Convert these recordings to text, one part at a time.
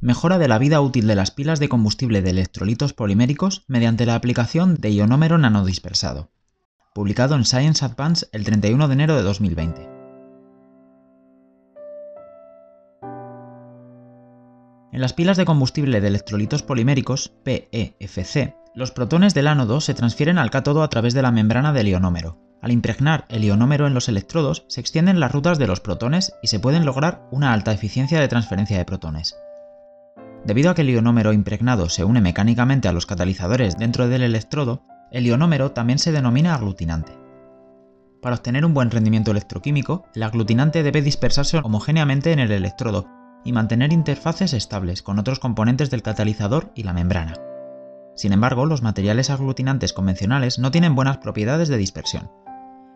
mejora de la vida útil de las pilas de combustible de electrolitos poliméricos mediante la aplicación de ionómero nanodispersado, publicado en Science Advance el 31 de enero de 2020. En las pilas de combustible de electrolitos poliméricos, PEFC, los protones del ánodo se transfieren al cátodo a través de la membrana del ionómero. Al impregnar el ionómero en los electrodos, se extienden las rutas de los protones y se pueden lograr una alta eficiencia de transferencia de protones. Debido a que el ionómero impregnado se une mecánicamente a los catalizadores dentro del electrodo, el ionómero también se denomina aglutinante. Para obtener un buen rendimiento electroquímico, el aglutinante debe dispersarse homogéneamente en el electrodo y mantener interfaces estables con otros componentes del catalizador y la membrana. Sin embargo, los materiales aglutinantes convencionales no tienen buenas propiedades de dispersión.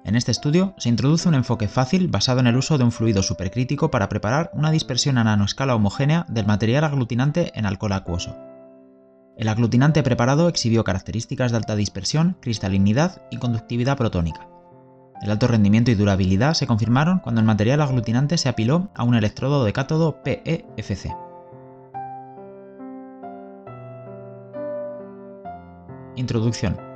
En este estudio se introduce un enfoque fácil basado en el uso de un fluido supercrítico para preparar una dispersión a nanoescala homogénea del material aglutinante en alcohol acuoso. El aglutinante preparado exhibió características de alta dispersión, cristalinidad y conductividad protónica. El alto rendimiento y durabilidad se confirmaron cuando el material aglutinante se apiló a un electrodo de cátodo PEFC. Introducción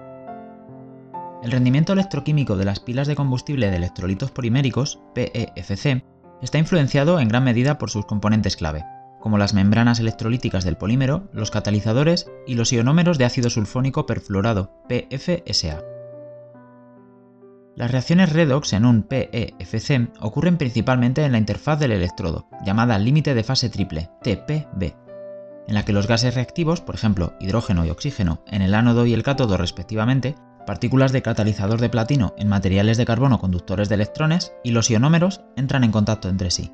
el rendimiento electroquímico de las pilas de combustible de electrolitos poliméricos, PEFC, está influenciado en gran medida por sus componentes clave, como las membranas electrolíticas del polímero, los catalizadores y los ionómeros de ácido sulfónico perfluorado, PFSA. Las reacciones redox en un PEFC ocurren principalmente en la interfaz del electrodo, llamada límite de fase triple, TPB, en la que los gases reactivos, por ejemplo hidrógeno y oxígeno, en el ánodo y el cátodo respectivamente, partículas de catalizador de platino en materiales de carbono conductores de electrones y los ionómeros entran en contacto entre sí.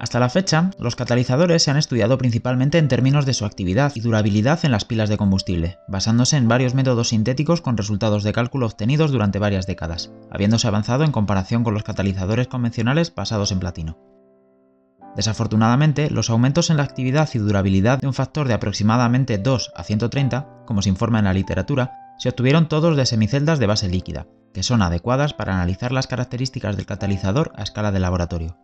Hasta la fecha, los catalizadores se han estudiado principalmente en términos de su actividad y durabilidad en las pilas de combustible, basándose en varios métodos sintéticos con resultados de cálculo obtenidos durante varias décadas, habiéndose avanzado en comparación con los catalizadores convencionales basados en platino. Desafortunadamente, los aumentos en la actividad y durabilidad de un factor de aproximadamente 2 a 130, como se informa en la literatura, se obtuvieron todos de semiceldas de base líquida, que son adecuadas para analizar las características del catalizador a escala de laboratorio.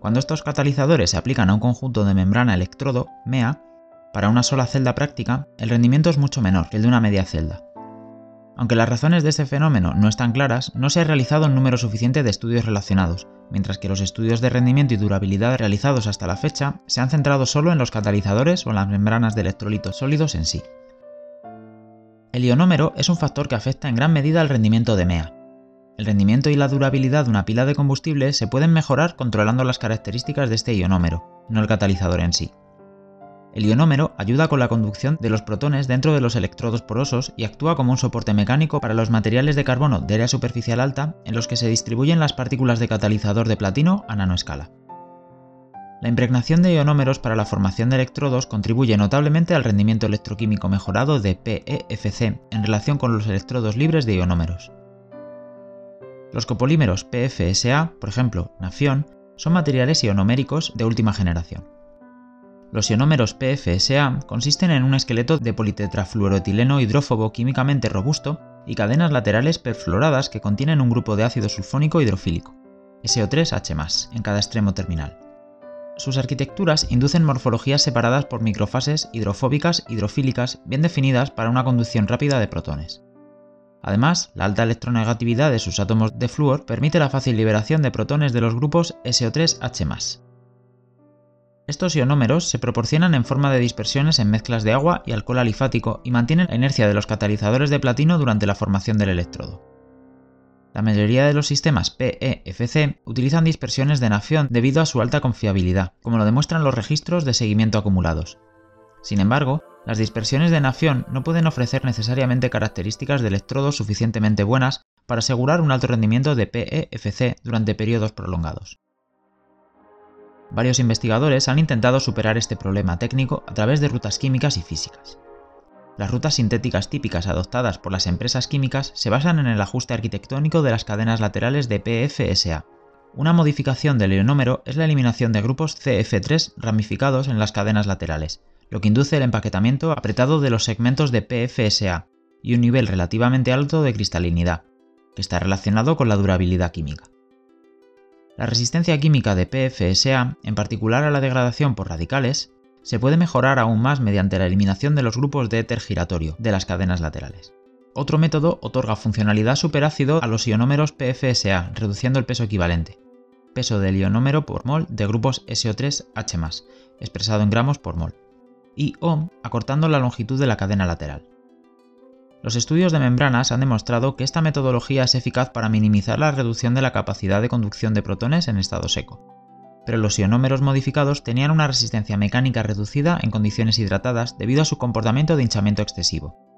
Cuando estos catalizadores se aplican a un conjunto de membrana electrodo, MEA, para una sola celda práctica, el rendimiento es mucho menor que el de una media celda. Aunque las razones de este fenómeno no están claras, no se ha realizado un número suficiente de estudios relacionados, mientras que los estudios de rendimiento y durabilidad realizados hasta la fecha se han centrado solo en los catalizadores o en las membranas de electrolitos sólidos en sí. El ionómero es un factor que afecta en gran medida al rendimiento de MEA. El rendimiento y la durabilidad de una pila de combustible se pueden mejorar controlando las características de este ionómero, no el catalizador en sí. El ionómero ayuda con la conducción de los protones dentro de los electrodos porosos y actúa como un soporte mecánico para los materiales de carbono de área superficial alta en los que se distribuyen las partículas de catalizador de platino a nanoescala. La impregnación de ionómeros para la formación de electrodos contribuye notablemente al rendimiento electroquímico mejorado de PEFC en relación con los electrodos libres de ionómeros. Los copolímeros PFSA, por ejemplo, Nafion, son materiales ionoméricos de última generación. Los ionómeros PFSA consisten en un esqueleto de politetrafluoroetileno hidrófobo químicamente robusto y cadenas laterales perfluoradas que contienen un grupo de ácido sulfónico hidrofílico, SO3H+, en cada extremo terminal. Sus arquitecturas inducen morfologías separadas por microfases hidrofóbicas hidrofílicas bien definidas para una conducción rápida de protones. Además, la alta electronegatividad de sus átomos de flúor permite la fácil liberación de protones de los grupos SO3H+. Estos ionómeros se proporcionan en forma de dispersiones en mezclas de agua y alcohol alifático y mantienen la inercia de los catalizadores de platino durante la formación del electrodo. La mayoría de los sistemas PEFC utilizan dispersiones de nafión debido a su alta confiabilidad, como lo demuestran los registros de seguimiento acumulados. Sin embargo, las dispersiones de nafión no pueden ofrecer necesariamente características de electrodos suficientemente buenas para asegurar un alto rendimiento de PEFC durante periodos prolongados. Varios investigadores han intentado superar este problema técnico a través de rutas químicas y físicas. Las rutas sintéticas típicas adoptadas por las empresas químicas se basan en el ajuste arquitectónico de las cadenas laterales de PFSA. Una modificación del ionómero es la eliminación de grupos CF3 ramificados en las cadenas laterales, lo que induce el empaquetamiento apretado de los segmentos de PFSA y un nivel relativamente alto de cristalinidad, que está relacionado con la durabilidad química. La resistencia química de PFSA, en particular a la degradación por radicales, se puede mejorar aún más mediante la eliminación de los grupos de éter giratorio de las cadenas laterales. Otro método otorga funcionalidad superácido a los ionómeros PFSA, reduciendo el peso equivalente. Peso del ionómero por mol de grupos SO3H+, expresado en gramos por mol. Y O, acortando la longitud de la cadena lateral. Los estudios de membranas han demostrado que esta metodología es eficaz para minimizar la reducción de la capacidad de conducción de protones en estado seco. Pero los ionómeros modificados tenían una resistencia mecánica reducida en condiciones hidratadas debido a su comportamiento de hinchamiento excesivo,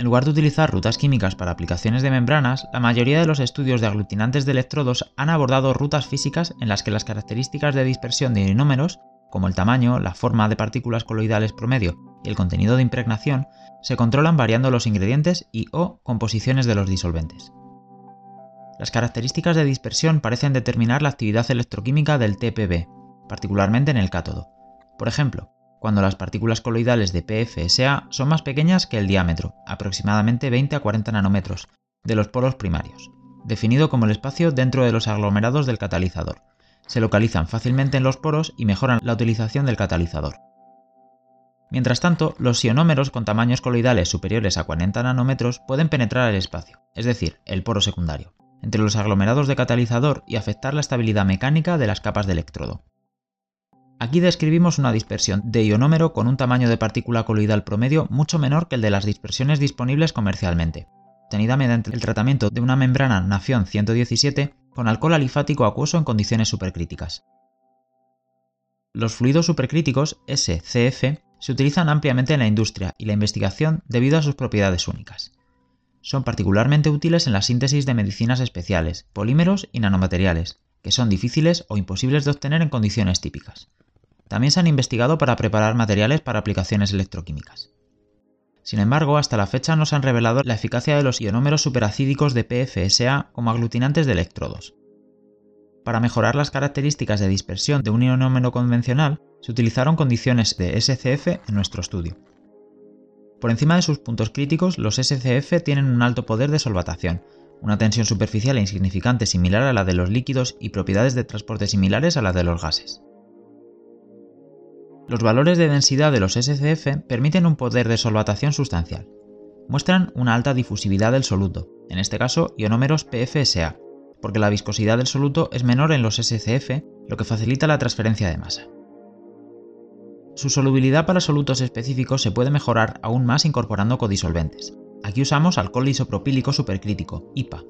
en lugar de utilizar rutas químicas para aplicaciones de membranas, la mayoría de los estudios de aglutinantes de electrodos han abordado rutas físicas en las que las características de dispersión de ionómeros, como el tamaño, la forma de partículas coloidales promedio y el contenido de impregnación, se controlan variando los ingredientes y o composiciones de los disolventes. Las características de dispersión parecen determinar la actividad electroquímica del TPB, particularmente en el cátodo. Por ejemplo, cuando las partículas coloidales de PFSA son más pequeñas que el diámetro, aproximadamente 20 a 40 nanómetros, de los polos primarios, definido como el espacio dentro de los aglomerados del catalizador. Se localizan fácilmente en los poros y mejoran la utilización del catalizador. Mientras tanto, los ionómeros con tamaños coloidales superiores a 40 nanómetros pueden penetrar el espacio, es decir, el poro secundario, entre los aglomerados de catalizador y afectar la estabilidad mecánica de las capas de electrodo. Aquí describimos una dispersión de ionómero con un tamaño de partícula coloidal promedio mucho menor que el de las dispersiones disponibles comercialmente, obtenida mediante el tratamiento de una membrana Nafion 117 con alcohol alifático acuoso en condiciones supercríticas. Los fluidos supercríticos, SCF, se utilizan ampliamente en la industria y la investigación debido a sus propiedades únicas. Son particularmente útiles en la síntesis de medicinas especiales, polímeros y nanomateriales, que son difíciles o imposibles de obtener en condiciones típicas. También se han investigado para preparar materiales para aplicaciones electroquímicas. Sin embargo, hasta la fecha no se han revelado la eficacia de los ionómeros superacídicos de PFSA como aglutinantes de electrodos. Para mejorar las características de dispersión de un ionómero convencional, se utilizaron condiciones de SCF en nuestro estudio. Por encima de sus puntos críticos, los SCF tienen un alto poder de solvatación, una tensión superficial e insignificante similar a la de los líquidos y propiedades de transporte similares a la de los gases. Los valores de densidad de los SCF permiten un poder de solvatación sustancial. Muestran una alta difusividad del soluto, en este caso ionómeros PFSA, porque la viscosidad del soluto es menor en los SCF, lo que facilita la transferencia de masa. Su solubilidad para solutos específicos se puede mejorar aún más incorporando codisolventes. Aquí usamos alcohol isopropílico supercrítico, IPA,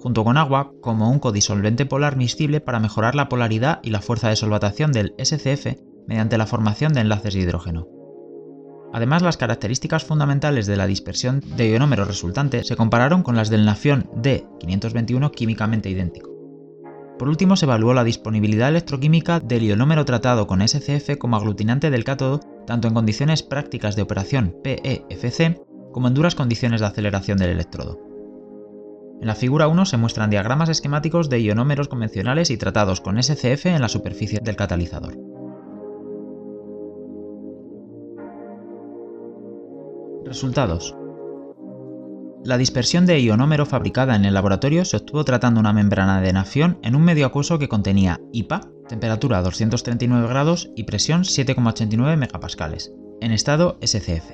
junto con agua como un codisolvente polar miscible para mejorar la polaridad y la fuerza de solvatación del SCF mediante la formación de enlaces de hidrógeno. Además, las características fundamentales de la dispersión de ionómero resultante se compararon con las del nafión D521 químicamente idéntico. Por último, se evaluó la disponibilidad electroquímica del ionómero tratado con SCF como aglutinante del cátodo tanto en condiciones prácticas de operación PEFC como en duras condiciones de aceleración del electrodo. En la figura 1 se muestran diagramas esquemáticos de ionómeros convencionales y tratados con SCF en la superficie del catalizador. Resultados. La dispersión de ionómero fabricada en el laboratorio se obtuvo tratando una membrana de nafión en un medio acuoso que contenía IPA, temperatura 239 grados y presión 7,89 megapascales, en estado SCF.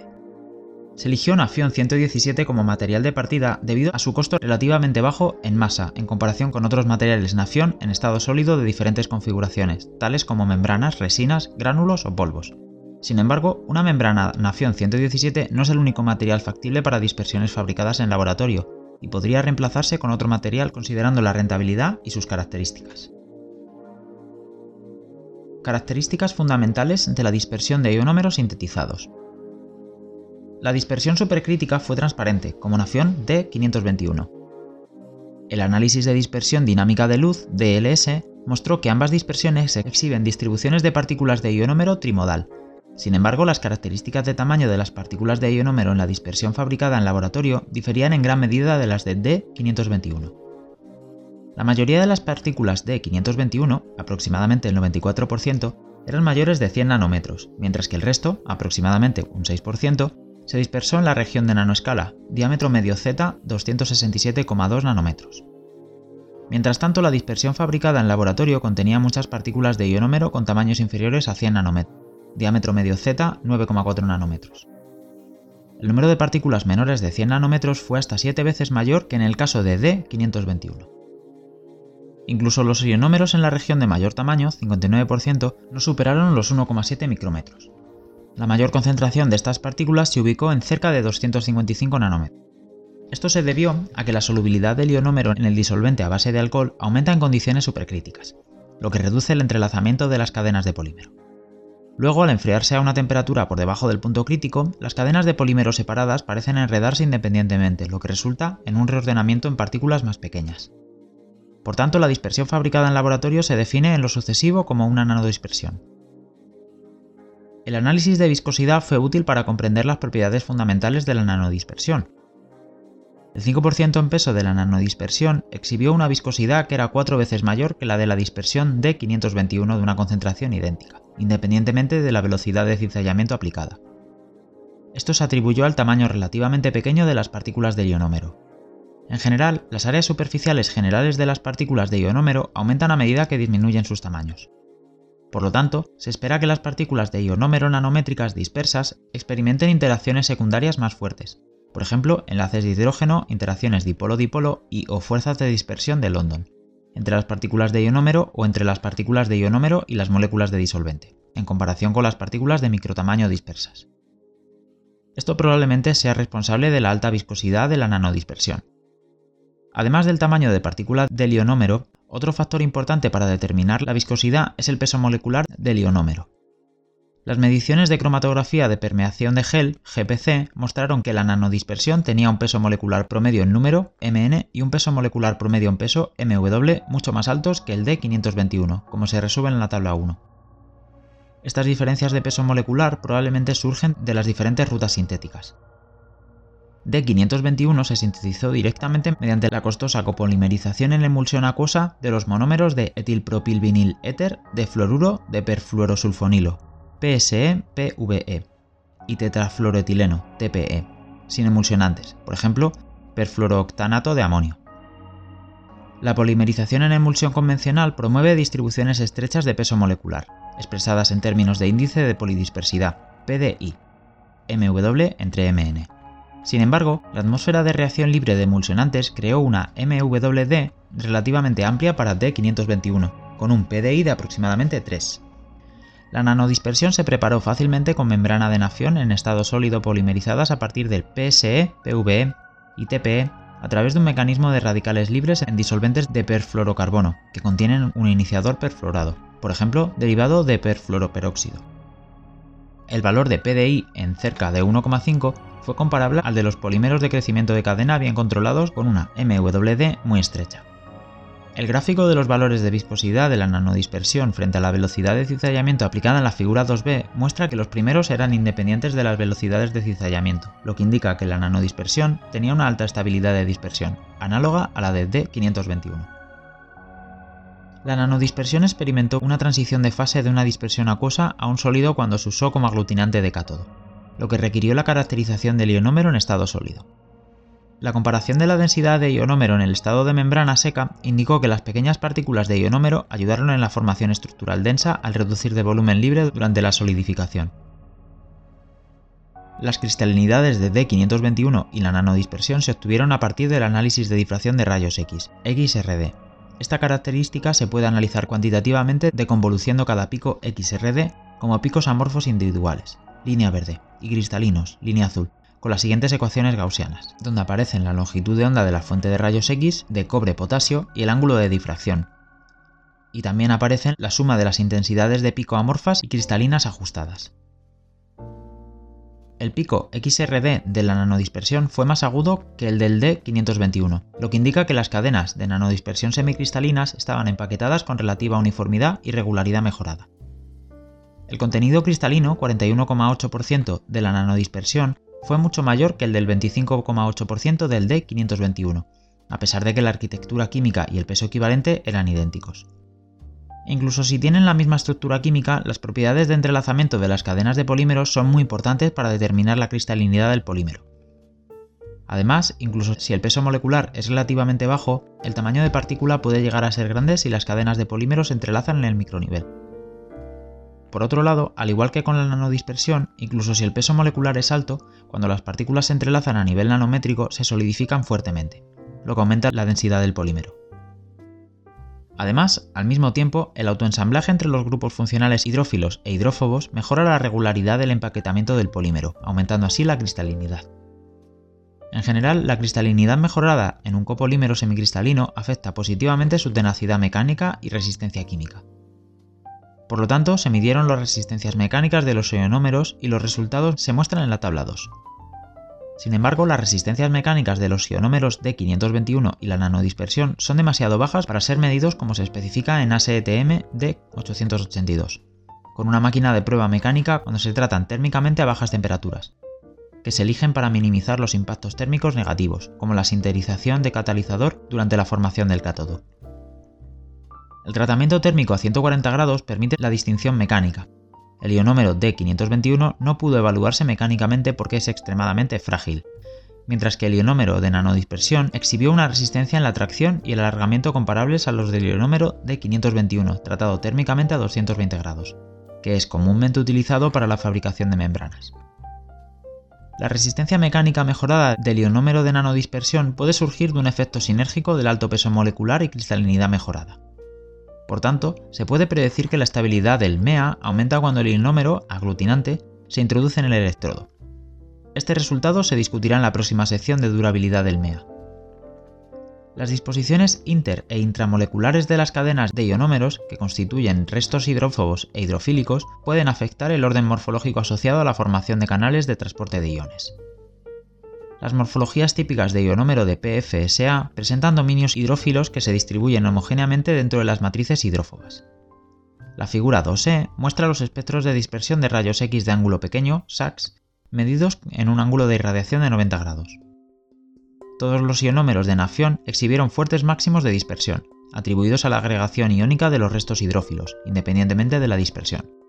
Se eligió nafión 117 como material de partida debido a su costo relativamente bajo en masa en comparación con otros materiales nafión en estado sólido de diferentes configuraciones, tales como membranas, resinas, gránulos o polvos. Sin embargo, una membrana Nafion 117 no es el único material factible para dispersiones fabricadas en laboratorio y podría reemplazarse con otro material considerando la rentabilidad y sus características. Características fundamentales de la dispersión de ionómeros sintetizados. La dispersión supercrítica fue transparente, como Nafion D521. El análisis de dispersión dinámica de luz, DLS, mostró que ambas dispersiones exhiben distribuciones de partículas de ionómero trimodal, sin embargo, las características de tamaño de las partículas de ionómero en la dispersión fabricada en laboratorio diferían en gran medida de las de D521. La mayoría de las partículas D521, aproximadamente el 94%, eran mayores de 100 nanómetros, mientras que el resto, aproximadamente un 6%, se dispersó en la región de nanoescala, diámetro medio Z 267,2 nanómetros. Mientras tanto, la dispersión fabricada en laboratorio contenía muchas partículas de ionómero con tamaños inferiores a 100 nanómetros, diámetro medio Z 9,4 nanómetros. El número de partículas menores de 100 nanómetros fue hasta 7 veces mayor que en el caso de D521. Incluso los ionómeros en la región de mayor tamaño, 59%, no superaron los 1,7 micrómetros. La mayor concentración de estas partículas se ubicó en cerca de 255 nanómetros. Esto se debió a que la solubilidad del ionómero en el disolvente a base de alcohol aumenta en condiciones supercríticas, lo que reduce el entrelazamiento de las cadenas de polímero. Luego, al enfriarse a una temperatura por debajo del punto crítico, las cadenas de polímero separadas parecen enredarse independientemente, lo que resulta en un reordenamiento en partículas más pequeñas. Por tanto, la dispersión fabricada en laboratorio se define en lo sucesivo como una nanodispersión. El análisis de viscosidad fue útil para comprender las propiedades fundamentales de la nanodispersión. El 5% en peso de la nanodispersión exhibió una viscosidad que era cuatro veces mayor que la de la dispersión de 521 de una concentración idéntica, independientemente de la velocidad de cizallamiento aplicada. Esto se atribuyó al tamaño relativamente pequeño de las partículas de ionómero, en general, las áreas superficiales generales de las partículas de ionómero aumentan a medida que disminuyen sus tamaños. Por lo tanto, se espera que las partículas de ionómero nanométricas dispersas experimenten interacciones secundarias más fuertes, por ejemplo, enlaces de hidrógeno, interacciones dipolo-dipolo y o fuerzas de dispersión de London, entre las partículas de ionómero o entre las partículas de ionómero y las moléculas de disolvente, en comparación con las partículas de microtamaño dispersas. Esto probablemente sea responsable de la alta viscosidad de la nanodispersión, Además del tamaño de partícula del ionómero, otro factor importante para determinar la viscosidad es el peso molecular del ionómero. Las mediciones de cromatografía de permeación de gel, GPC, mostraron que la nanodispersión tenía un peso molecular promedio en número, Mn, y un peso molecular promedio en peso, Mw, mucho más altos que el de 521, como se resume en la tabla 1. Estas diferencias de peso molecular probablemente surgen de las diferentes rutas sintéticas. D521 se sintetizó directamente mediante la costosa copolimerización en emulsión acuosa de los monómeros de etilpropilvinil éter de fluoruro de perfluorosulfonilo, PSE-PVE, y tetrafluoroetileno, TPE, sin emulsionantes, por ejemplo, perfluorooctanato de amonio. La polimerización en emulsión convencional promueve distribuciones estrechas de peso molecular, expresadas en términos de índice de polidispersidad, PDI, MW entre MN. Sin embargo, la atmósfera de reacción libre de emulsionantes creó una MWD relativamente amplia para D521, con un PDI de aproximadamente 3. La nanodispersión se preparó fácilmente con membrana de nafión en estado sólido polimerizadas a partir del PSE, PVE y TPE a través de un mecanismo de radicales libres en disolventes de perfluorocarbono, que contienen un iniciador perfluorado, por ejemplo, derivado de perfluoroperóxido. El valor de PDI en cerca de 1,5 fue comparable al de los polímeros de crecimiento de cadena bien controlados con una MWD muy estrecha. El gráfico de los valores de viscosidad de la nanodispersión frente a la velocidad de cizallamiento aplicada en la figura 2b muestra que los primeros eran independientes de las velocidades de cizallamiento, lo que indica que la nanodispersión tenía una alta estabilidad de dispersión, análoga a la de D521. La nanodispersión experimentó una transición de fase de una dispersión acuosa a un sólido cuando se usó como aglutinante de cátodo lo que requirió la caracterización del ionómero en estado sólido. La comparación de la densidad de ionómero en el estado de membrana seca indicó que las pequeñas partículas de ionómero ayudaron en la formación estructural densa al reducir de volumen libre durante la solidificación. Las cristalinidades de D521 y la nanodispersión se obtuvieron a partir del análisis de difracción de rayos X, XRD. Esta característica se puede analizar cuantitativamente deconvoluciendo cada pico XRD como picos amorfos individuales línea verde, y cristalinos, línea azul, con las siguientes ecuaciones gaussianas, donde aparecen la longitud de onda de la fuente de rayos X, de cobre-potasio y el ángulo de difracción. Y también aparecen la suma de las intensidades de pico amorfas y cristalinas ajustadas. El pico XRD de la nanodispersión fue más agudo que el del D521, lo que indica que las cadenas de nanodispersión semicristalinas estaban empaquetadas con relativa uniformidad y regularidad mejorada. El contenido cristalino, 41,8% de la nanodispersión, fue mucho mayor que el del 25,8% del D521, a pesar de que la arquitectura química y el peso equivalente eran idénticos. Incluso si tienen la misma estructura química, las propiedades de entrelazamiento de las cadenas de polímeros son muy importantes para determinar la cristalinidad del polímero. Además, incluso si el peso molecular es relativamente bajo, el tamaño de partícula puede llegar a ser grande si las cadenas de polímeros se entrelazan en el micronivel. Por otro lado, al igual que con la nanodispersión, incluso si el peso molecular es alto, cuando las partículas se entrelazan a nivel nanométrico se solidifican fuertemente, lo que aumenta la densidad del polímero. Además, al mismo tiempo, el autoensamblaje entre los grupos funcionales hidrófilos e hidrófobos mejora la regularidad del empaquetamiento del polímero, aumentando así la cristalinidad. En general, la cristalinidad mejorada en un copolímero semicristalino afecta positivamente su tenacidad mecánica y resistencia química. Por lo tanto, se midieron las resistencias mecánicas de los ionómeros y los resultados se muestran en la tabla 2. Sin embargo, las resistencias mecánicas de los ionómeros D521 y la nanodispersión son demasiado bajas para ser medidos como se especifica en ASETM D882, con una máquina de prueba mecánica cuando se tratan térmicamente a bajas temperaturas que se eligen para minimizar los impactos térmicos negativos, como la sinterización de catalizador durante la formación del cátodo. El tratamiento térmico a 140 grados permite la distinción mecánica. El ionómero D521 no pudo evaluarse mecánicamente porque es extremadamente frágil, mientras que el ionómero de nanodispersión exhibió una resistencia en la tracción y el alargamiento comparables a los del ionómero D521, tratado térmicamente a 220 grados, que es comúnmente utilizado para la fabricación de membranas. La resistencia mecánica mejorada del ionómero de nanodispersión puede surgir de un efecto sinérgico del alto peso molecular y cristalinidad mejorada. Por tanto, se puede predecir que la estabilidad del MEA aumenta cuando el ionómero aglutinante se introduce en el electrodo. Este resultado se discutirá en la próxima sección de durabilidad del MEA. Las disposiciones inter e intramoleculares de las cadenas de ionómeros, que constituyen restos hidrófobos e hidrofílicos, pueden afectar el orden morfológico asociado a la formación de canales de transporte de iones. Las morfologías típicas de ionómero de PFSA presentan dominios hidrófilos que se distribuyen homogéneamente dentro de las matrices hidrófobas. La figura 2e muestra los espectros de dispersión de rayos X de ángulo pequeño, SAX, medidos en un ángulo de irradiación de 90 grados. Todos los ionómeros de nafión exhibieron fuertes máximos de dispersión, atribuidos a la agregación iónica de los restos hidrófilos, independientemente de la dispersión.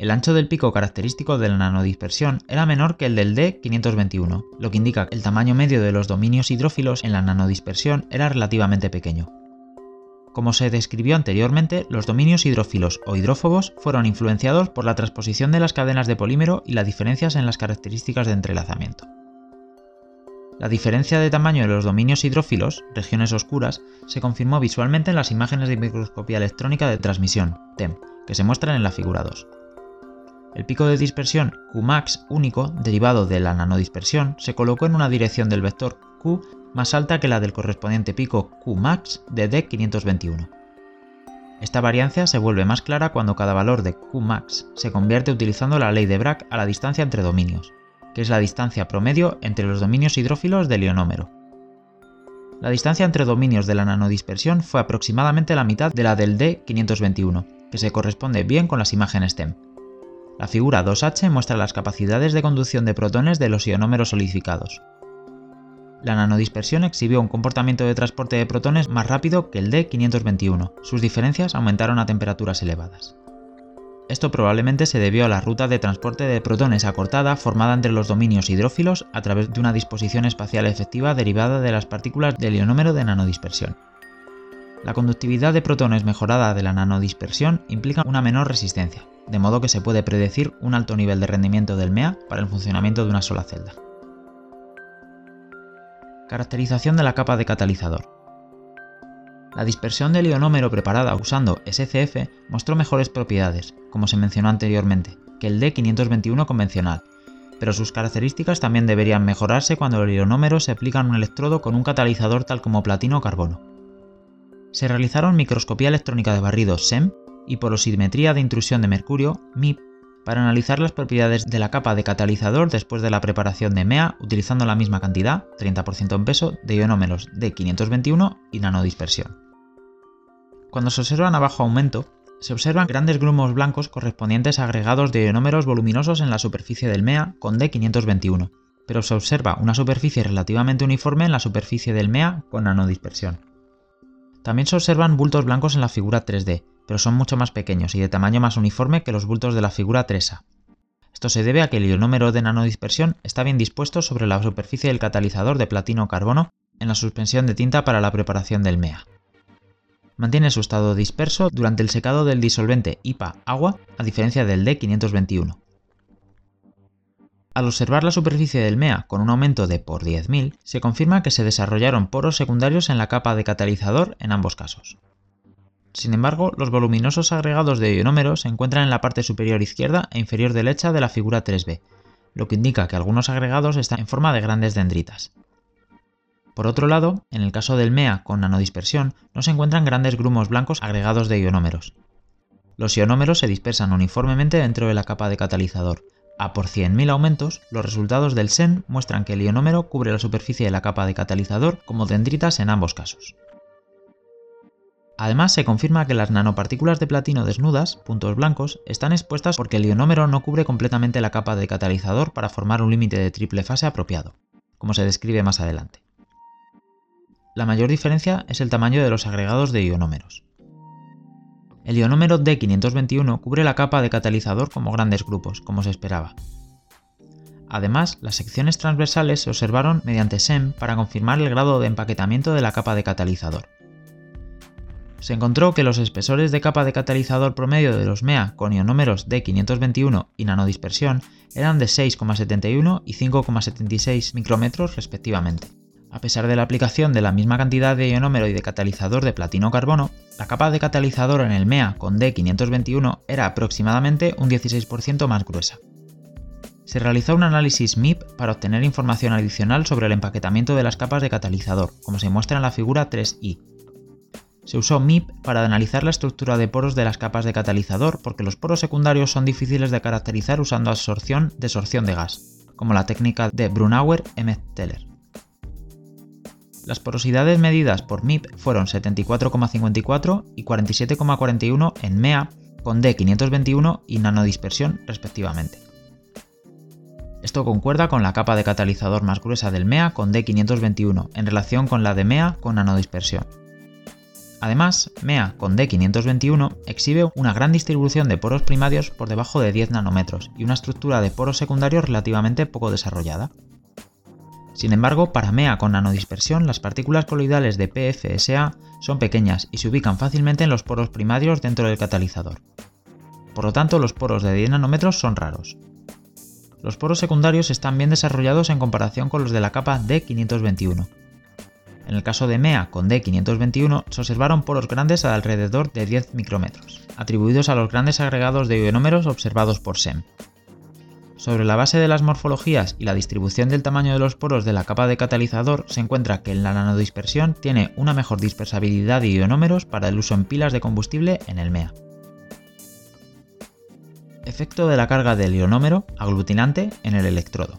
El ancho del pico característico de la nanodispersión era menor que el del D521, lo que indica que el tamaño medio de los dominios hidrófilos en la nanodispersión era relativamente pequeño. Como se describió anteriormente, los dominios hidrófilos o hidrófobos fueron influenciados por la transposición de las cadenas de polímero y las diferencias en las características de entrelazamiento. La diferencia de tamaño de los dominios hidrófilos, regiones oscuras, se confirmó visualmente en las imágenes de microscopía electrónica de transmisión, TEM, que se muestran en la figura 2. El pico de dispersión Qmax único, derivado de la nanodispersión, se colocó en una dirección del vector Q más alta que la del correspondiente pico Qmax de D521. Esta variancia se vuelve más clara cuando cada valor de Qmax se convierte utilizando la ley de Bragg a la distancia entre dominios, que es la distancia promedio entre los dominios hidrófilos del ionómero. La distancia entre dominios de la nanodispersión fue aproximadamente la mitad de la del D521, que se corresponde bien con las imágenes TEM. La figura 2H muestra las capacidades de conducción de protones de los ionómeros solidificados. La nanodispersión exhibió un comportamiento de transporte de protones más rápido que el D521. Sus diferencias aumentaron a temperaturas elevadas. Esto probablemente se debió a la ruta de transporte de protones acortada formada entre los dominios hidrófilos a través de una disposición espacial efectiva derivada de las partículas del ionómero de nanodispersión. La conductividad de protones mejorada de la nanodispersión implica una menor resistencia, de modo que se puede predecir un alto nivel de rendimiento del MEA para el funcionamiento de una sola celda. Caracterización de la capa de catalizador. La dispersión del ionómero preparada usando SCF mostró mejores propiedades, como se mencionó anteriormente, que el D521 convencional, pero sus características también deberían mejorarse cuando el ionómero se aplica en un electrodo con un catalizador tal como platino o carbono. Se realizaron microscopía electrónica de barrido SEM y porosimetría de intrusión de mercurio MIP para analizar las propiedades de la capa de catalizador después de la preparación de MEA utilizando la misma cantidad, 30% en peso, de ionómeros de 521 y nanodispersión. Cuando se observan a bajo aumento, se observan grandes grumos blancos correspondientes a agregados de ionómeros voluminosos en la superficie del MEA con D521, pero se observa una superficie relativamente uniforme en la superficie del MEA con nanodispersión. También se observan bultos blancos en la figura 3D, pero son mucho más pequeños y de tamaño más uniforme que los bultos de la figura 3A. Esto se debe a que el ionómero de nanodispersión está bien dispuesto sobre la superficie del catalizador de platino-carbono en la suspensión de tinta para la preparación del MEA. Mantiene su estado disperso durante el secado del disolvente IPA-agua, a diferencia del D521. Al observar la superficie del MEA con un aumento de por 10.000, se confirma que se desarrollaron poros secundarios en la capa de catalizador en ambos casos. Sin embargo, los voluminosos agregados de ionómeros se encuentran en la parte superior izquierda e inferior derecha de la figura 3b, lo que indica que algunos agregados están en forma de grandes dendritas. Por otro lado, en el caso del MEA con nanodispersión, no se encuentran grandes grumos blancos agregados de ionómeros. Los ionómeros se dispersan uniformemente dentro de la capa de catalizador. A por 100.000 aumentos, los resultados del SEN muestran que el ionómero cubre la superficie de la capa de catalizador como dendritas en ambos casos. Además, se confirma que las nanopartículas de platino desnudas, puntos blancos, están expuestas porque el ionómero no cubre completamente la capa de catalizador para formar un límite de triple fase apropiado, como se describe más adelante. La mayor diferencia es el tamaño de los agregados de ionómeros. El ionómero D521 cubre la capa de catalizador como grandes grupos, como se esperaba. Además, las secciones transversales se observaron mediante SEM para confirmar el grado de empaquetamiento de la capa de catalizador se encontró que los espesores de capa de catalizador promedio de los MEA con ionómeros de 521 y nanodispersión eran de 6,71 y 5,76 micrómetros respectivamente. A pesar de la aplicación de la misma cantidad de ionómero y de catalizador de platino-carbono, la capa de catalizador en el MEA con D521 era aproximadamente un 16% más gruesa. Se realizó un análisis MIP para obtener información adicional sobre el empaquetamiento de las capas de catalizador, como se muestra en la figura 3i, se usó MIP para analizar la estructura de poros de las capas de catalizador porque los poros secundarios son difíciles de caracterizar usando absorción-desorción de gas, como la técnica de Brunauer-Emmett-Teller. Las porosidades medidas por MIP fueron 74,54 y 47,41 en MEA con D521 y nanodispersión respectivamente. Esto concuerda con la capa de catalizador más gruesa del MEA con D521 en relación con la de MEA con nanodispersión. Además, MEA con D521 exhibe una gran distribución de poros primarios por debajo de 10 nanómetros y una estructura de poros secundarios relativamente poco desarrollada. Sin embargo, para MEA con nanodispersión, las partículas coloidales de PFSA son pequeñas y se ubican fácilmente en los poros primarios dentro del catalizador. Por lo tanto, los poros de 10 nanómetros son raros. Los poros secundarios están bien desarrollados en comparación con los de la capa D521, en el caso de MEA con D521 se observaron poros grandes de alrededor de 10 micrómetros, atribuidos a los grandes agregados de ionómeros observados por SEM. Sobre la base de las morfologías y la distribución del tamaño de los poros de la capa de catalizador se encuentra que la nanodispersión tiene una mejor dispersabilidad de ionómeros para el uso en pilas de combustible en el MEA. Efecto de la carga del ionómero aglutinante en el electrodo.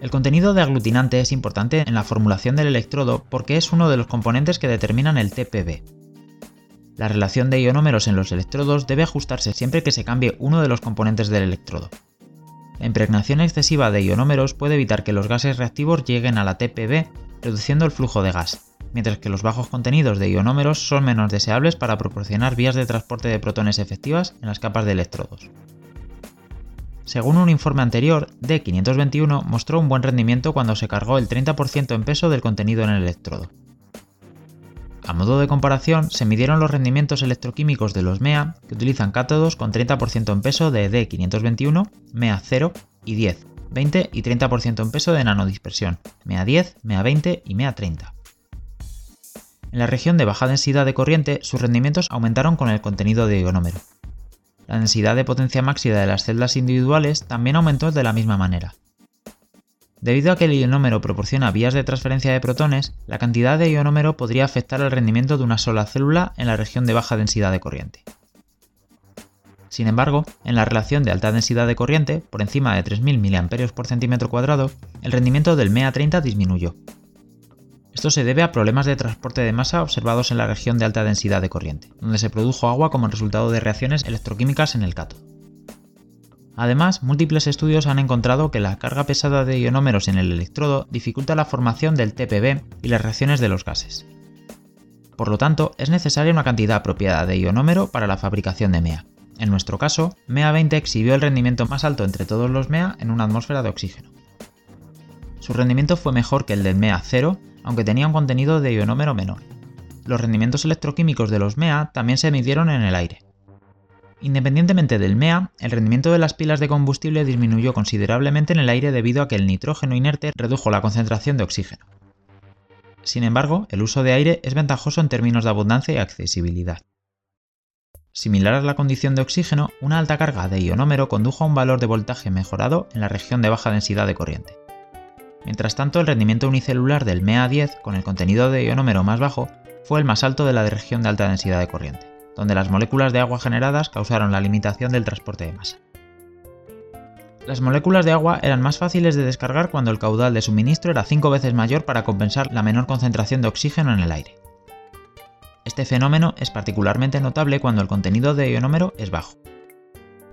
El contenido de aglutinante es importante en la formulación del electrodo porque es uno de los componentes que determinan el TPB. La relación de ionómeros en los electrodos debe ajustarse siempre que se cambie uno de los componentes del electrodo. La impregnación excesiva de ionómeros puede evitar que los gases reactivos lleguen a la TPB, reduciendo el flujo de gas, mientras que los bajos contenidos de ionómeros son menos deseables para proporcionar vías de transporte de protones efectivas en las capas de electrodos. Según un informe anterior, D521 mostró un buen rendimiento cuando se cargó el 30% en peso del contenido en el electrodo. A modo de comparación, se midieron los rendimientos electroquímicos de los MEA que utilizan cátodos con 30% en peso de D521, MEA 0 y 10, 20 y 30% en peso de nanodispersión, MEA 10, MEA 20 y MEA 30. En la región de baja densidad de corriente, sus rendimientos aumentaron con el contenido de ionómero la densidad de potencia máxima de las celdas individuales también aumentó de la misma manera. Debido a que el ionómero proporciona vías de transferencia de protones, la cantidad de ionómero podría afectar el rendimiento de una sola célula en la región de baja densidad de corriente. Sin embargo, en la relación de alta densidad de corriente, por encima de 3.000 mA por el rendimiento del MEA30 disminuyó, esto se debe a problemas de transporte de masa observados en la región de alta densidad de corriente, donde se produjo agua como resultado de reacciones electroquímicas en el cátodo. Además, múltiples estudios han encontrado que la carga pesada de ionómeros en el electrodo dificulta la formación del TPB y las reacciones de los gases. Por lo tanto, es necesaria una cantidad apropiada de ionómero para la fabricación de MEA. En nuestro caso, MEA 20 exhibió el rendimiento más alto entre todos los MEA en una atmósfera de oxígeno. Su rendimiento fue mejor que el del MEA 0, aunque tenía un contenido de ionómero menor. Los rendimientos electroquímicos de los MEA también se midieron en el aire. Independientemente del MEA, el rendimiento de las pilas de combustible disminuyó considerablemente en el aire debido a que el nitrógeno inerte redujo la concentración de oxígeno. Sin embargo, el uso de aire es ventajoso en términos de abundancia y accesibilidad. Similar a la condición de oxígeno, una alta carga de ionómero condujo a un valor de voltaje mejorado en la región de baja densidad de corriente. Mientras tanto, el rendimiento unicelular del MEA10 con el contenido de ionómero más bajo fue el más alto de la región de alta densidad de corriente donde las moléculas de agua generadas causaron la limitación del transporte de masa. Las moléculas de agua eran más fáciles de descargar cuando el caudal de suministro era 5 veces mayor para compensar la menor concentración de oxígeno en el aire. Este fenómeno es particularmente notable cuando el contenido de ionómero es bajo.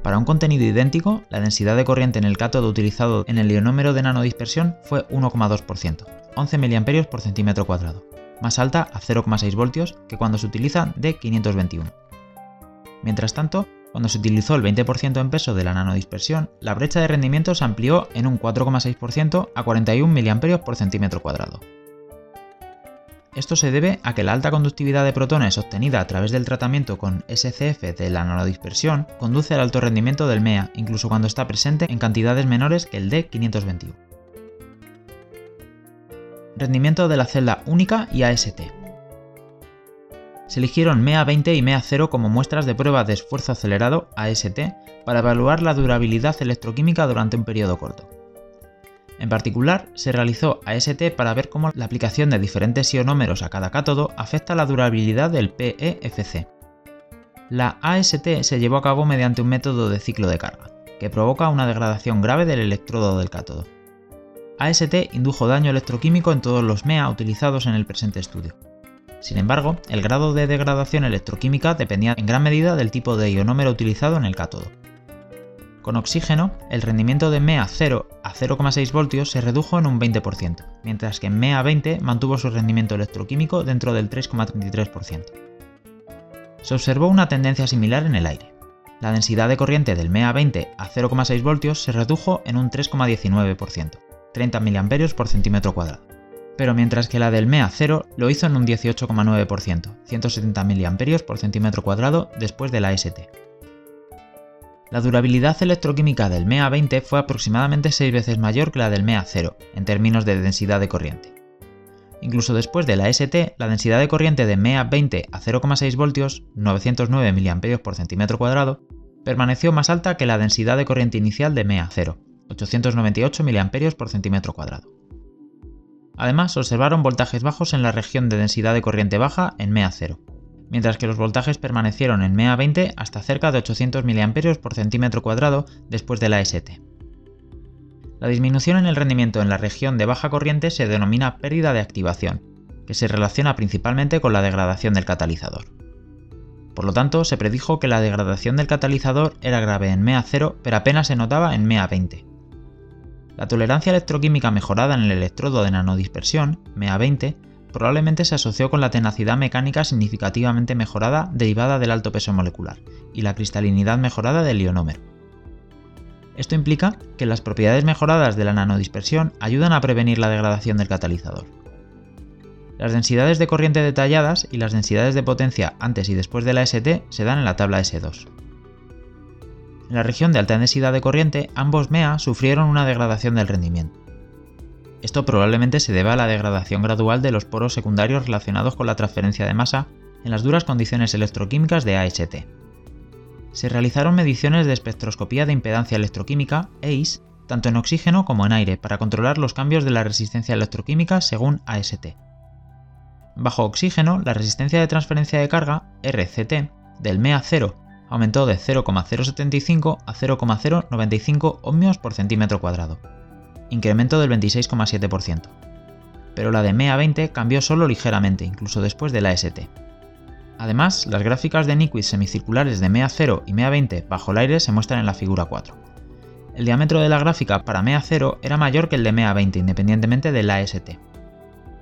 Para un contenido idéntico, la densidad de corriente en el cátodo utilizado en el ionómero de nanodispersión fue 1,2%, 11 mA por centímetro cuadrado, más alta a 0,6 voltios que cuando se utiliza de 521. Mientras tanto, cuando se utilizó el 20% en peso de la nanodispersión, la brecha de rendimiento se amplió en un 4,6% a 41 mA por centímetro cuadrado. Esto se debe a que la alta conductividad de protones obtenida a través del tratamiento con SCF de la nanodispersión conduce al alto rendimiento del MEA, incluso cuando está presente en cantidades menores que el de 521 rendimiento de la celda única y AST. Se eligieron MEA20 y MEA0 como muestras de prueba de esfuerzo acelerado AST para evaluar la durabilidad electroquímica durante un periodo corto. En particular, se realizó AST para ver cómo la aplicación de diferentes ionómeros a cada cátodo afecta la durabilidad del PEFC. La AST se llevó a cabo mediante un método de ciclo de carga, que provoca una degradación grave del electrodo del cátodo. AST indujo daño electroquímico en todos los MEA utilizados en el presente estudio. Sin embargo, el grado de degradación electroquímica dependía en gran medida del tipo de ionómero utilizado en el cátodo. Con oxígeno, el rendimiento de MEA 0 a 0,6 voltios se redujo en un 20%, mientras que MEA 20 mantuvo su rendimiento electroquímico dentro del 3,33%. Se observó una tendencia similar en el aire. La densidad de corriente del MEA 20 a 0,6 voltios se redujo en un 3,19%. 30 mA por centímetro. Pero mientras que la del MEA 0 lo hizo en un 18,9%, 170 mA por centímetro después de la ST. La durabilidad electroquímica del MEA 20 fue aproximadamente 6 veces mayor que la del MEA 0, en términos de densidad de corriente. Incluso después de la ST, la densidad de corriente de MEA 20 a 0,6 voltios, 909 mA por centímetro cuadrado, permaneció más alta que la densidad de corriente inicial de MEA 0, 898 mA por centímetro cuadrado. Además, se observaron voltajes bajos en la región de densidad de corriente baja en MEA 0, mientras que los voltajes permanecieron en MEA 20 hasta cerca de 800 mA por centímetro cuadrado después de la ST. La disminución en el rendimiento en la región de baja corriente se denomina pérdida de activación, que se relaciona principalmente con la degradación del catalizador. Por lo tanto, se predijo que la degradación del catalizador era grave en MEA 0, pero apenas se notaba en MEA 20. La tolerancia electroquímica mejorada en el electrodo de nanodispersión, MEA20, probablemente se asoció con la tenacidad mecánica significativamente mejorada derivada del alto peso molecular y la cristalinidad mejorada del ionómero. Esto implica que las propiedades mejoradas de la nanodispersión ayudan a prevenir la degradación del catalizador. Las densidades de corriente detalladas y las densidades de potencia antes y después de la ST se dan en la tabla S2. En la región de alta densidad de corriente, ambos MEA sufrieron una degradación del rendimiento. Esto probablemente se deba a la degradación gradual de los poros secundarios relacionados con la transferencia de masa en las duras condiciones electroquímicas de AST. Se realizaron mediciones de espectroscopía de impedancia electroquímica, EIS, tanto en oxígeno como en aire, para controlar los cambios de la resistencia electroquímica según AST. Bajo oxígeno, la resistencia de transferencia de carga, RCT, del MEA 0 aumentó de 0,075 a 0,095 ohmios por centímetro cuadrado, incremento del 26,7%. Pero la de MEA20 cambió solo ligeramente, incluso después de la ST. Además, las gráficas de Nyquist semicirculares de MEA0 y MEA20 bajo el aire se muestran en la figura 4. El diámetro de la gráfica para MEA0 era mayor que el de MEA20 independientemente de la ST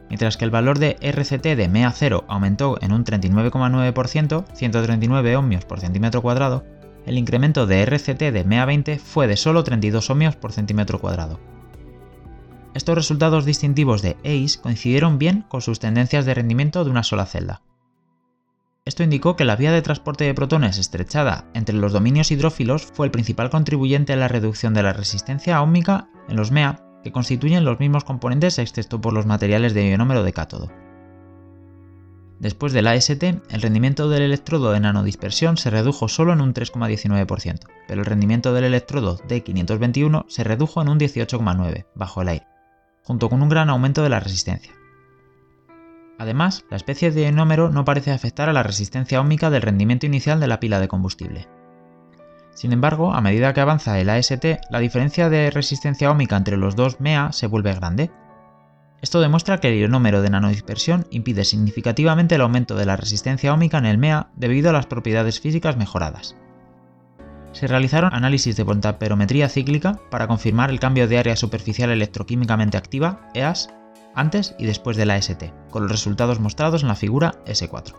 mientras que el valor de RCT de MEA0 aumentó en un 39,9%, 139 ohmios por centímetro cuadrado, el incremento de RCT de MEA20 fue de solo 32 ohmios por centímetro cuadrado. Estos resultados distintivos de ACE coincidieron bien con sus tendencias de rendimiento de una sola celda. Esto indicó que la vía de transporte de protones estrechada entre los dominios hidrófilos fue el principal contribuyente a la reducción de la resistencia óhmica en los MEA, que constituyen los mismos componentes excepto por los materiales de ionómero de cátodo. Después del AST, el rendimiento del electrodo de nanodispersión se redujo solo en un 3,19%, pero el rendimiento del electrodo D521 se redujo en un 18,9% bajo el aire junto con un gran aumento de la resistencia. Además, la especie de ionómero no parece afectar a la resistencia óhmica del rendimiento inicial de la pila de combustible. Sin embargo, a medida que avanza el AST, la diferencia de resistencia óhmica entre los dos MEA se vuelve grande. Esto demuestra que el ionómero de nanodispersión impide significativamente el aumento de la resistencia óhmica en el MEA debido a las propiedades físicas mejoradas se realizaron análisis de pontaperometría cíclica para confirmar el cambio de área superficial electroquímicamente activa, EAS, antes y después de la ST, con los resultados mostrados en la figura S4.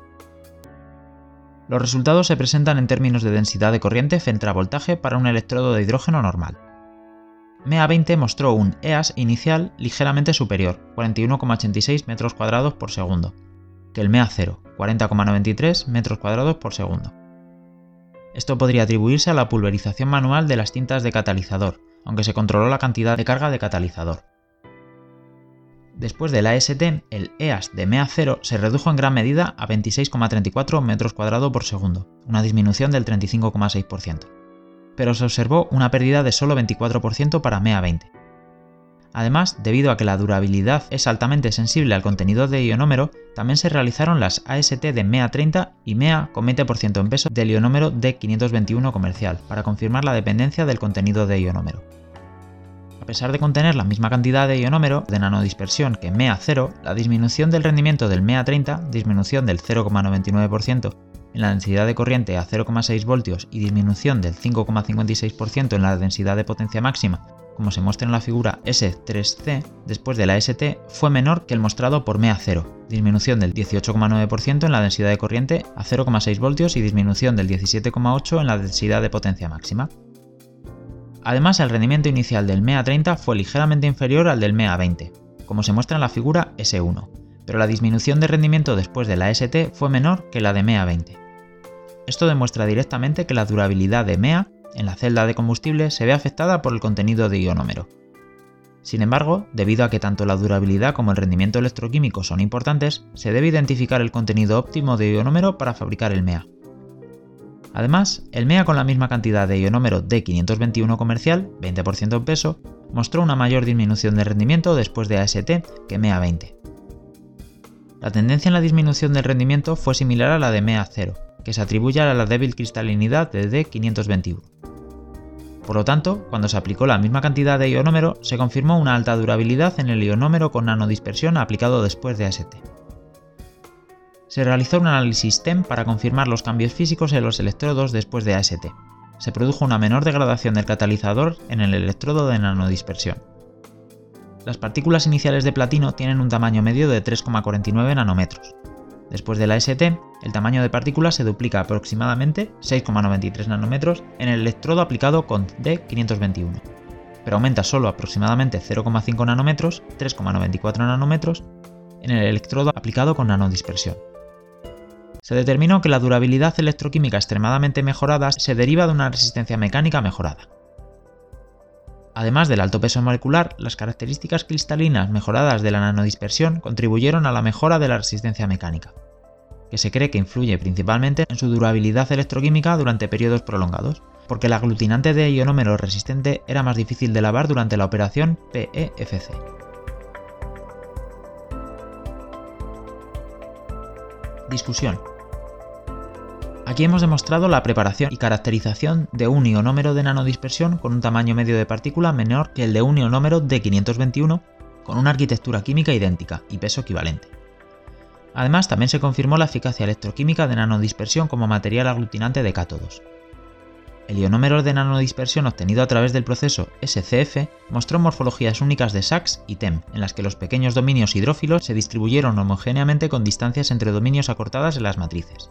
Los resultados se presentan en términos de densidad de corriente frente a voltaje para un electrodo de hidrógeno normal. MEA20 mostró un EAS inicial ligeramente superior, 41,86 metros cuadrados por segundo, que el MEA0, 40,93 metros cuadrados por segundo. Esto podría atribuirse a la pulverización manual de las tintas de catalizador, aunque se controló la cantidad de carga de catalizador. Después del AST, el EAS de MEA0 se redujo en gran medida a 26,34 metros cuadrados por segundo, una disminución del 35,6%. Pero se observó una pérdida de solo 24% para MEA20. Además, debido a que la durabilidad es altamente sensible al contenido de ionómero, también se realizaron las AST de MEA30 y MEA con 20% en peso del ionómero D521 comercial, para confirmar la dependencia del contenido de ionómero. A pesar de contener la misma cantidad de ionómero de nanodispersión que MEA0, la disminución del rendimiento del MEA30, disminución del 0,99% en la densidad de corriente a 0,6 voltios y disminución del 5,56% en la densidad de potencia máxima como se muestra en la figura S3C, después de la ST, fue menor que el mostrado por MEA0, disminución del 18,9% en la densidad de corriente a 0,6 voltios y disminución del 17,8% en la densidad de potencia máxima. Además, el rendimiento inicial del MEA30 fue ligeramente inferior al del MEA20, como se muestra en la figura S1, pero la disminución de rendimiento después de la ST fue menor que la de MEA20. Esto demuestra directamente que la durabilidad de MEA en la celda de combustible se ve afectada por el contenido de ionómero. Sin embargo, debido a que tanto la durabilidad como el rendimiento electroquímico son importantes, se debe identificar el contenido óptimo de ionómero para fabricar el MEA. Además, el MEA con la misma cantidad de ionómero D521 comercial, 20% en peso, mostró una mayor disminución de rendimiento después de AST que MEA20. La tendencia en la disminución del rendimiento fue similar a la de MEA0, que se atribuye a la débil cristalinidad de D521. Por lo tanto, cuando se aplicó la misma cantidad de ionómero, se confirmó una alta durabilidad en el ionómero con nanodispersión aplicado después de AST. Se realizó un análisis TEM para confirmar los cambios físicos en los electrodos después de AST. Se produjo una menor degradación del catalizador en el electrodo de nanodispersión. Las partículas iniciales de platino tienen un tamaño medio de 3,49 nanómetros, Después de la ST, el tamaño de partículas se duplica aproximadamente 6,93 nanómetros en el electrodo aplicado con D521, pero aumenta solo aproximadamente 0,5 nanómetros, 3,94 nanómetros, en el electrodo aplicado con nanodispersión. Se determinó que la durabilidad electroquímica extremadamente mejorada se deriva de una resistencia mecánica mejorada. Además del alto peso molecular, las características cristalinas mejoradas de la nanodispersión contribuyeron a la mejora de la resistencia mecánica, que se cree que influye principalmente en su durabilidad electroquímica durante periodos prolongados, porque el aglutinante de ionómero resistente era más difícil de lavar durante la operación PEFC. Discusión. Aquí hemos demostrado la preparación y caracterización de un ionómero de nanodispersión con un tamaño medio de partícula menor que el de un ionómero de 521 con una arquitectura química idéntica y peso equivalente. Además, también se confirmó la eficacia electroquímica de nanodispersión como material aglutinante de cátodos. El ionómero de nanodispersión obtenido a través del proceso SCF mostró morfologías únicas de Sachs y TEM, en las que los pequeños dominios hidrófilos se distribuyeron homogéneamente con distancias entre dominios acortadas en las matrices.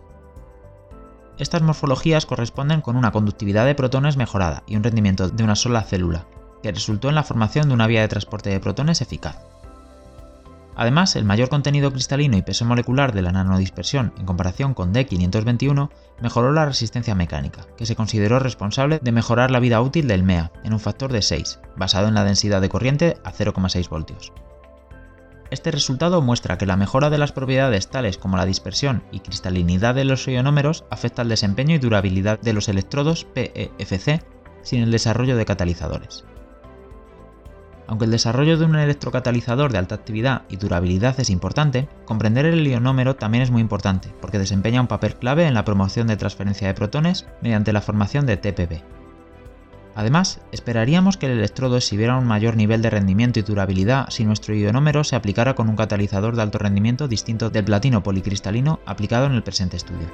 Estas morfologías corresponden con una conductividad de protones mejorada y un rendimiento de una sola célula, que resultó en la formación de una vía de transporte de protones eficaz. Además, el mayor contenido cristalino y peso molecular de la nanodispersión en comparación con D521 mejoró la resistencia mecánica, que se consideró responsable de mejorar la vida útil del MEA en un factor de 6, basado en la densidad de corriente a 0,6 voltios. Este resultado muestra que la mejora de las propiedades tales como la dispersión y cristalinidad de los ionómeros afecta al desempeño y durabilidad de los electrodos PEFC sin el desarrollo de catalizadores. Aunque el desarrollo de un electrocatalizador de alta actividad y durabilidad es importante, comprender el ionómero también es muy importante, porque desempeña un papel clave en la promoción de transferencia de protones mediante la formación de TPB. Además, esperaríamos que el electrodo exhibiera un mayor nivel de rendimiento y durabilidad si nuestro ionómero se aplicara con un catalizador de alto rendimiento distinto del platino policristalino aplicado en el presente estudio.